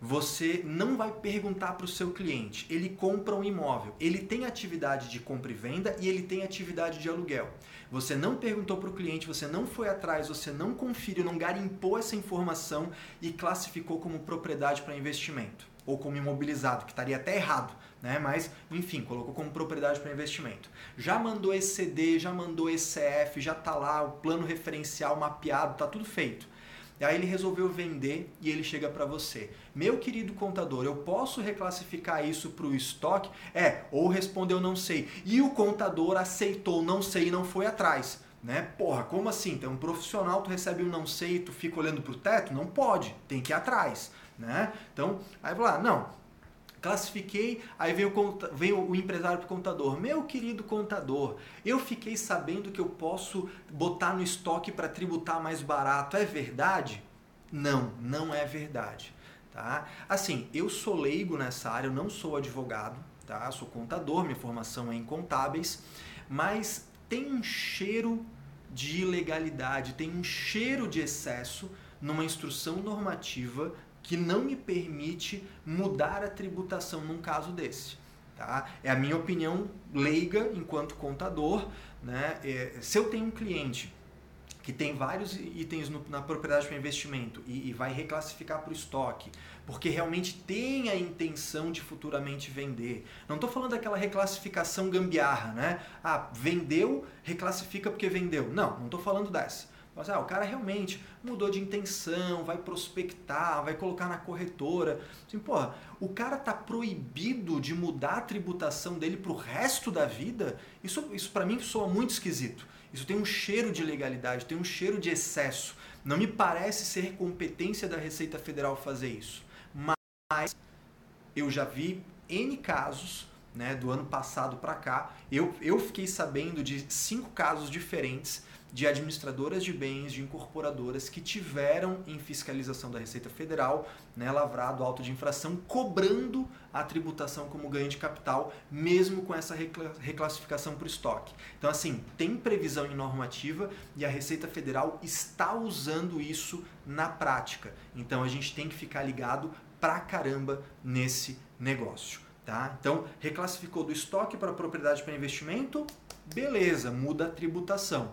você não vai perguntar para o seu cliente. Ele compra um imóvel, ele tem atividade de compra e venda e ele tem atividade de aluguel. Você não perguntou para o cliente, você não foi atrás, você não conferiu, não garimpou essa informação e classificou como propriedade para investimento ou como imobilizado, que estaria até errado, né? Mas, enfim, colocou como propriedade para investimento. Já mandou ECD, já mandou ECF, já está lá o plano referencial mapeado, tá tudo feito. E aí ele resolveu vender e ele chega para você. Meu querido contador, eu posso reclassificar isso para o estoque? É, ou respondeu não sei. E o contador aceitou não sei e não foi atrás. Né? Porra, como assim? Tem um profissional, tu recebe um não sei e tu fica olhando pro teto? Não pode, tem que ir atrás. Né? Então, aí vai lá, não, classifiquei, aí veio o, veio o empresário para o contador. Meu querido contador, eu fiquei sabendo que eu posso botar no estoque para tributar mais barato. É verdade? Não, não é verdade. Tá? Assim, eu sou leigo nessa área, eu não sou advogado, tá? sou contador, minha formação é em contábeis, mas tem um cheiro de ilegalidade, tem um cheiro de excesso numa instrução normativa que não me permite mudar a tributação num caso desse. Tá? É a minha opinião leiga enquanto contador. Né? É, se eu tenho um cliente que tem vários itens no, na propriedade para investimento e, e vai reclassificar para o estoque, porque realmente tem a intenção de futuramente vender. Não estou falando daquela reclassificação gambiarra, né? Ah, vendeu, reclassifica porque vendeu. Não, não estou falando dessa. Mas, ah, o cara realmente mudou de intenção, vai prospectar, vai colocar na corretora. Assim, porra, o cara tá proibido de mudar a tributação dele pro resto da vida? Isso, isso para mim soa muito esquisito. Isso tem um cheiro de legalidade, tem um cheiro de excesso. Não me parece ser competência da Receita Federal fazer isso. Mas eu já vi N casos né, do ano passado para cá. Eu, eu fiquei sabendo de cinco casos diferentes de administradoras de bens, de incorporadoras que tiveram em fiscalização da Receita Federal, né, lavrado auto de infração, cobrando a tributação como ganho de capital, mesmo com essa reclassificação para o estoque. Então, assim, tem previsão em normativa e a Receita Federal está usando isso na prática. Então, a gente tem que ficar ligado pra caramba nesse negócio. Tá? Então, reclassificou do estoque para propriedade para investimento, beleza, muda a tributação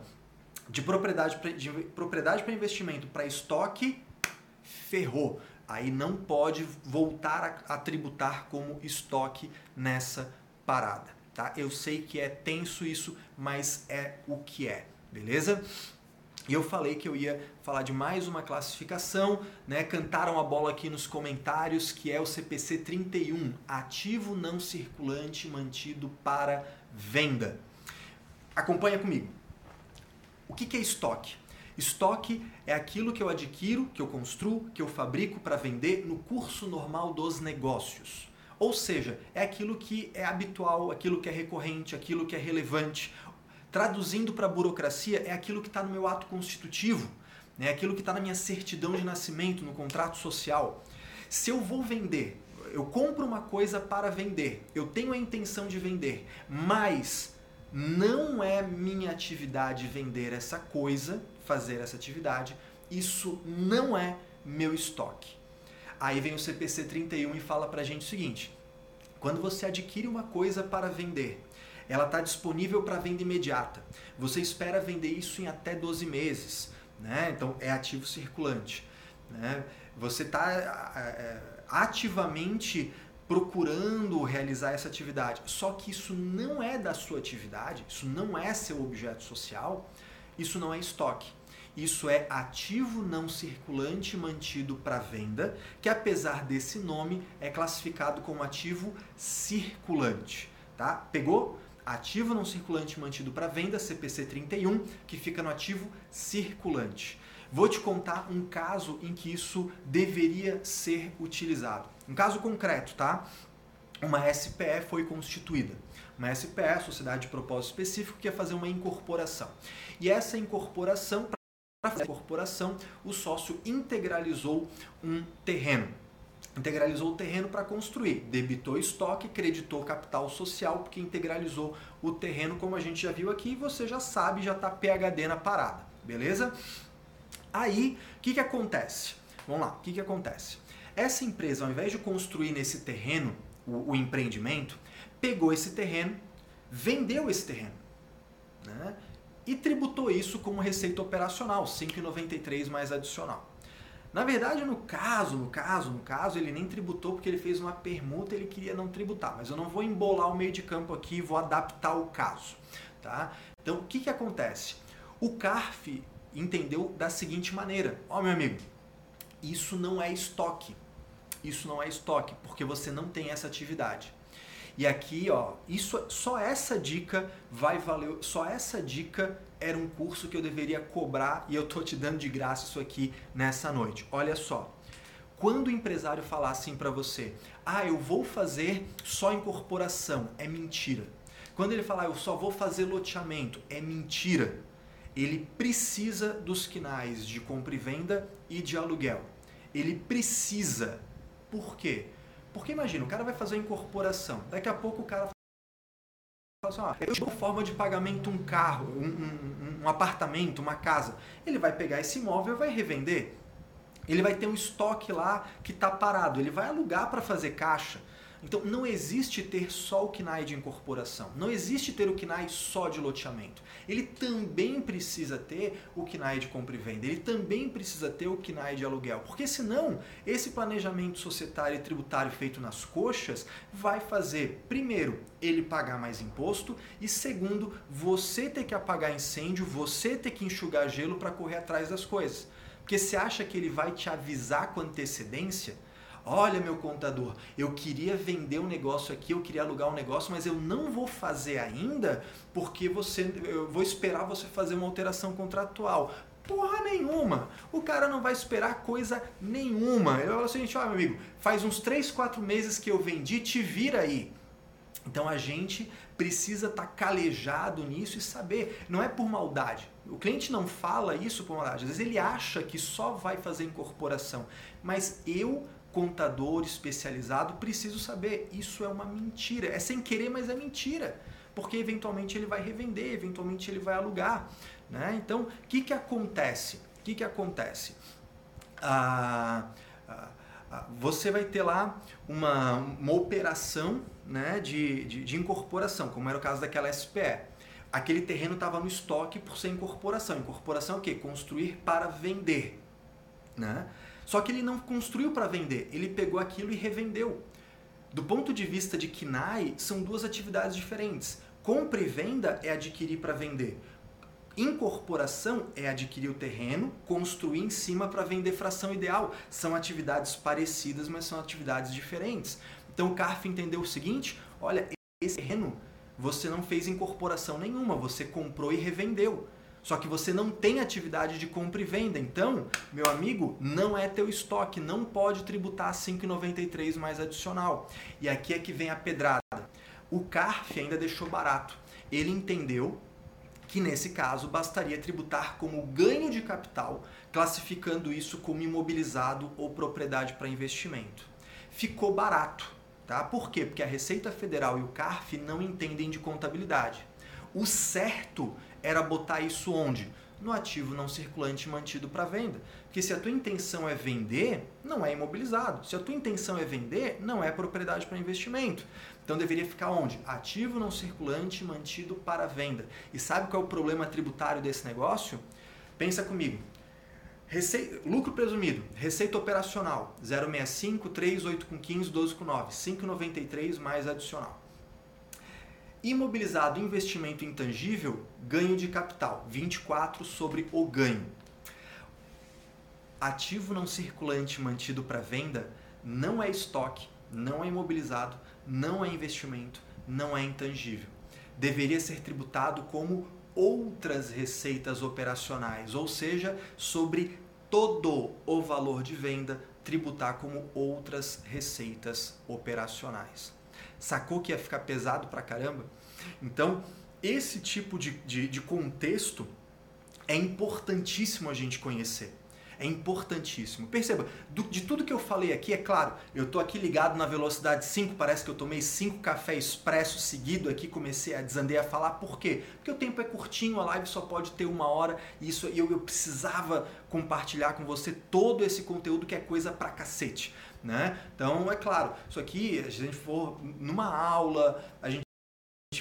de propriedade de propriedade para investimento para estoque, ferrou. Aí não pode voltar a, a tributar como estoque nessa parada. Tá? Eu sei que é tenso isso, mas é o que é, beleza? E eu falei que eu ia falar de mais uma classificação, né? Cantaram a bola aqui nos comentários, que é o CPC 31, ativo não circulante mantido para venda. Acompanha comigo. O que é estoque? Estoque é aquilo que eu adquiro, que eu construo, que eu fabrico para vender no curso normal dos negócios. Ou seja, é aquilo que é habitual, aquilo que é recorrente, aquilo que é relevante, Traduzindo para a burocracia, é aquilo que está no meu ato constitutivo, né? é aquilo que está na minha certidão de nascimento, no contrato social. Se eu vou vender, eu compro uma coisa para vender, eu tenho a intenção de vender, mas não é minha atividade vender essa coisa, fazer essa atividade, isso não é meu estoque. Aí vem o CPC 31 e fala para a gente o seguinte: quando você adquire uma coisa para vender, ela está disponível para venda imediata. Você espera vender isso em até 12 meses. Né? Então é ativo circulante. Né? Você está é, é, ativamente procurando realizar essa atividade. Só que isso não é da sua atividade, isso não é seu objeto social, isso não é estoque. Isso é ativo não circulante mantido para venda, que apesar desse nome é classificado como ativo circulante, tá? Pegou? ativo não circulante mantido para venda, CPC 31, que fica no ativo circulante. Vou te contar um caso em que isso deveria ser utilizado. Um caso concreto, tá? Uma SPE foi constituída. Uma SPE, Sociedade de Propósito Específico, que ia fazer uma incorporação. E essa incorporação, para fazer a incorporação, o sócio integralizou um terreno integralizou o terreno para construir, debitou estoque, creditou capital social, porque integralizou o terreno, como a gente já viu aqui, você já sabe, já está PHD na parada, beleza? Aí, o que, que acontece? Vamos lá, o que, que acontece? Essa empresa, ao invés de construir nesse terreno o, o empreendimento, pegou esse terreno, vendeu esse terreno, né? E tributou isso como receita operacional, 5,93 mais adicional. Na verdade, no caso, no caso, no caso, ele nem tributou porque ele fez uma permuta, ele queria não tributar, mas eu não vou embolar o meio de campo aqui, vou adaptar o caso, tá? Então, o que que acontece? O CARF entendeu da seguinte maneira: ó, oh, meu amigo, isso não é estoque. Isso não é estoque, porque você não tem essa atividade. E aqui, ó, isso só essa dica vai valer, só essa dica era um curso que eu deveria cobrar e eu tô te dando de graça isso aqui nessa noite. Olha só. Quando o empresário falar assim para você: "Ah, eu vou fazer só incorporação", é mentira. Quando ele falar: "Eu só vou fazer loteamento", é mentira. Ele precisa dos quinais de compra e venda e de aluguel. Ele precisa. Por quê? Porque imagina, o cara vai fazer a incorporação, daqui a pouco o cara fala assim, ah, eu dou forma de pagamento um carro, um, um, um apartamento, uma casa. Ele vai pegar esse imóvel e vai revender. Ele vai ter um estoque lá que está parado, ele vai alugar para fazer caixa. Então não existe ter só o KNAI de incorporação, não existe ter o KNAI só de loteamento. Ele também precisa ter o KNAI de compra e venda, ele também precisa ter o KNAI de aluguel, porque senão esse planejamento societário e tributário feito nas coxas vai fazer, primeiro, ele pagar mais imposto e segundo, você ter que apagar incêndio, você ter que enxugar gelo para correr atrás das coisas. Porque você acha que ele vai te avisar com antecedência? Olha, meu contador, eu queria vender um negócio aqui, eu queria alugar um negócio, mas eu não vou fazer ainda porque você, eu vou esperar você fazer uma alteração contratual. Porra nenhuma! O cara não vai esperar coisa nenhuma. Ele fala assim, olha, meu amigo, faz uns 3, 4 meses que eu vendi, te vira aí. Então a gente precisa estar tá calejado nisso e saber, não é por maldade. O cliente não fala isso por maldade, às vezes ele acha que só vai fazer incorporação, mas eu contador especializado, preciso saber, isso é uma mentira. É sem querer, mas é mentira. Porque eventualmente ele vai revender, eventualmente ele vai alugar. Né? Então, o que, que acontece? O que, que acontece? Ah, ah, ah, você vai ter lá uma, uma operação né, de, de, de incorporação, como era o caso daquela SPE. Aquele terreno estava no estoque por ser incorporação. Incorporação é o quê? Construir para vender. Né? Só que ele não construiu para vender, ele pegou aquilo e revendeu. Do ponto de vista de KINAI, são duas atividades diferentes. Compra e venda é adquirir para vender. Incorporação é adquirir o terreno, construir em cima para vender fração ideal. São atividades parecidas, mas são atividades diferentes. Então o CARF entendeu o seguinte: olha, esse terreno você não fez incorporação nenhuma, você comprou e revendeu. Só que você não tem atividade de compra e venda. Então, meu amigo, não é teu estoque, não pode tributar 5,93 mais adicional. E aqui é que vem a pedrada. O CARF ainda deixou barato. Ele entendeu que nesse caso bastaria tributar como ganho de capital, classificando isso como imobilizado ou propriedade para investimento. Ficou barato, tá? Por quê? Porque a Receita Federal e o CARF não entendem de contabilidade. O certo era botar isso onde? No ativo não circulante mantido para venda. Porque se a tua intenção é vender, não é imobilizado. Se a tua intenção é vender, não é propriedade para investimento. Então deveria ficar onde? Ativo não circulante mantido para venda. E sabe qual é o problema tributário desse negócio? Pensa comigo. Lucro presumido, receita operacional 065, 3, 8 com 15, 12 com 9, 5,93 mais adicional. Imobilizado investimento intangível, ganho de capital, 24 sobre o ganho. Ativo não circulante mantido para venda não é estoque, não é imobilizado, não é investimento, não é intangível. Deveria ser tributado como outras receitas operacionais, ou seja, sobre todo o valor de venda, tributar como outras receitas operacionais. Sacou que ia ficar pesado pra caramba? Então, esse tipo de, de, de contexto é importantíssimo a gente conhecer. É importantíssimo. Perceba, do, de tudo que eu falei aqui, é claro, eu estou aqui ligado na velocidade 5, parece que eu tomei 5 café expresso seguido aqui, comecei a desandei a falar. Por quê? Porque o tempo é curtinho, a live só pode ter uma hora e isso eu, eu precisava compartilhar com você todo esse conteúdo que é coisa pra cacete. Né? Então, é claro, isso aqui, se a gente for numa aula, a gente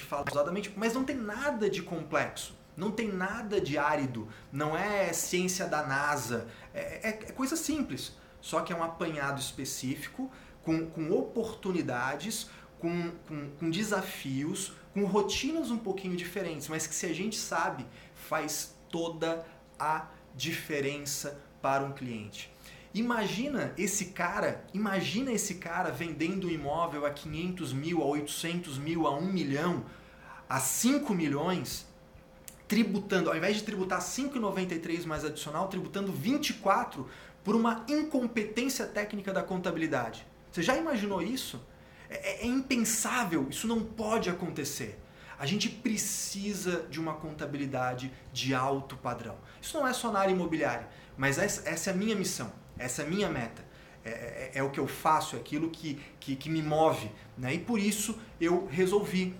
fala usadamente, mas não tem nada de complexo. Não tem nada de árido, não é ciência da NASA, é, é, é coisa simples. Só que é um apanhado específico, com, com oportunidades, com, com, com desafios, com rotinas um pouquinho diferentes, mas que se a gente sabe, faz toda a diferença para um cliente. Imagina esse cara, imagina esse cara vendendo um imóvel a 500 mil, a 800 mil, a 1 milhão, a 5 milhões, tributando, ao invés de tributar 5,93 mais adicional, tributando 24 por uma incompetência técnica da contabilidade. Você já imaginou isso? É, é, é impensável, isso não pode acontecer. A gente precisa de uma contabilidade de alto padrão. Isso não é só na área imobiliária, mas essa, essa é a minha missão. Essa é a minha meta. É, é, é, o que eu faço, é aquilo que, que, que me move. Né? E por isso eu resolvi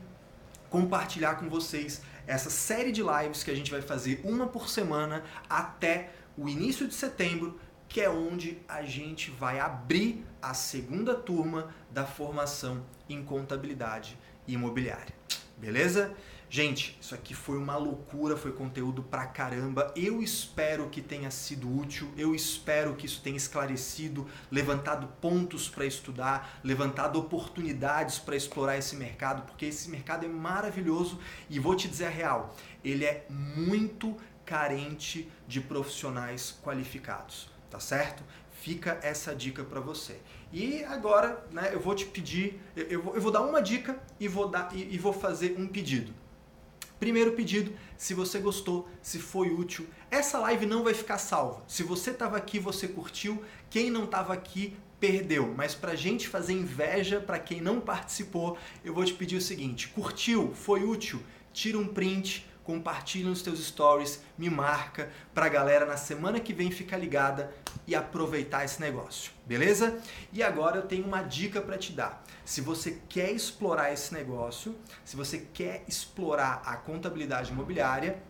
compartilhar com vocês essa série de lives que a gente vai fazer uma por semana até o início de setembro, que é onde a gente vai abrir a segunda turma da formação em contabilidade imobiliária. Beleza? Gente, isso aqui foi uma loucura, foi conteúdo pra caramba. Eu espero que tenha sido útil, eu espero que isso tenha esclarecido, levantado pontos para estudar, levantado oportunidades para explorar esse mercado, porque esse mercado é maravilhoso e vou te dizer a real, ele é muito carente de profissionais qualificados, tá certo? Fica essa dica para você. E agora, né, eu vou te pedir, eu, eu, vou, eu vou dar uma dica e vou, dar, e, e vou fazer um pedido. Primeiro pedido, se você gostou, se foi útil, essa live não vai ficar salva. Se você estava aqui, você curtiu. Quem não estava aqui, perdeu. Mas para gente fazer inveja para quem não participou, eu vou te pedir o seguinte: curtiu? Foi útil? Tira um print, compartilha nos teus stories, me marca para a galera na semana que vem ficar ligada e aproveitar esse negócio, beleza? E agora eu tenho uma dica para te dar. Se você quer explorar esse negócio, se você quer explorar a contabilidade imobiliária,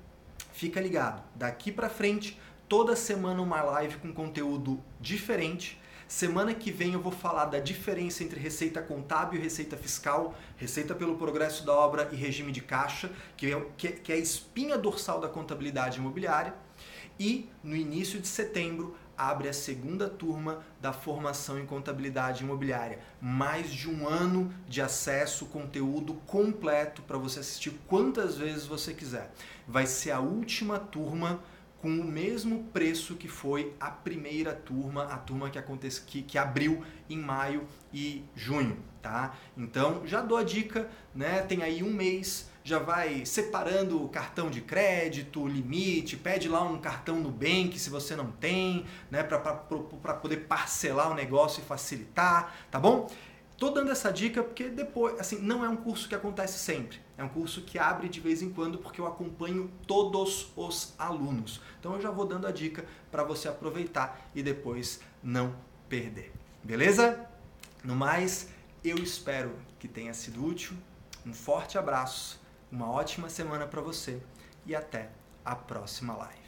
fica ligado. Daqui para frente, toda semana uma live com conteúdo diferente Semana que vem eu vou falar da diferença entre receita contábil e receita fiscal, receita pelo progresso da obra e regime de caixa, que é, que é a espinha dorsal da contabilidade imobiliária. E no início de setembro abre a segunda turma da formação em contabilidade imobiliária. Mais de um ano de acesso, conteúdo completo para você assistir quantas vezes você quiser. Vai ser a última turma com o mesmo preço que foi a primeira turma, a turma que, acontece, que, que abriu em maio e junho, tá? Então já dou a dica, né? Tem aí um mês, já vai separando o cartão de crédito, limite, pede lá um cartão no Bank se você não tem, né? Para poder parcelar o negócio e facilitar, tá bom? Tô dando essa dica porque depois, assim, não é um curso que acontece sempre. É um curso que abre de vez em quando porque eu acompanho todos os alunos. Então eu já vou dando a dica para você aproveitar e depois não perder. Beleza? No mais, eu espero que tenha sido útil. Um forte abraço, uma ótima semana para você e até a próxima live.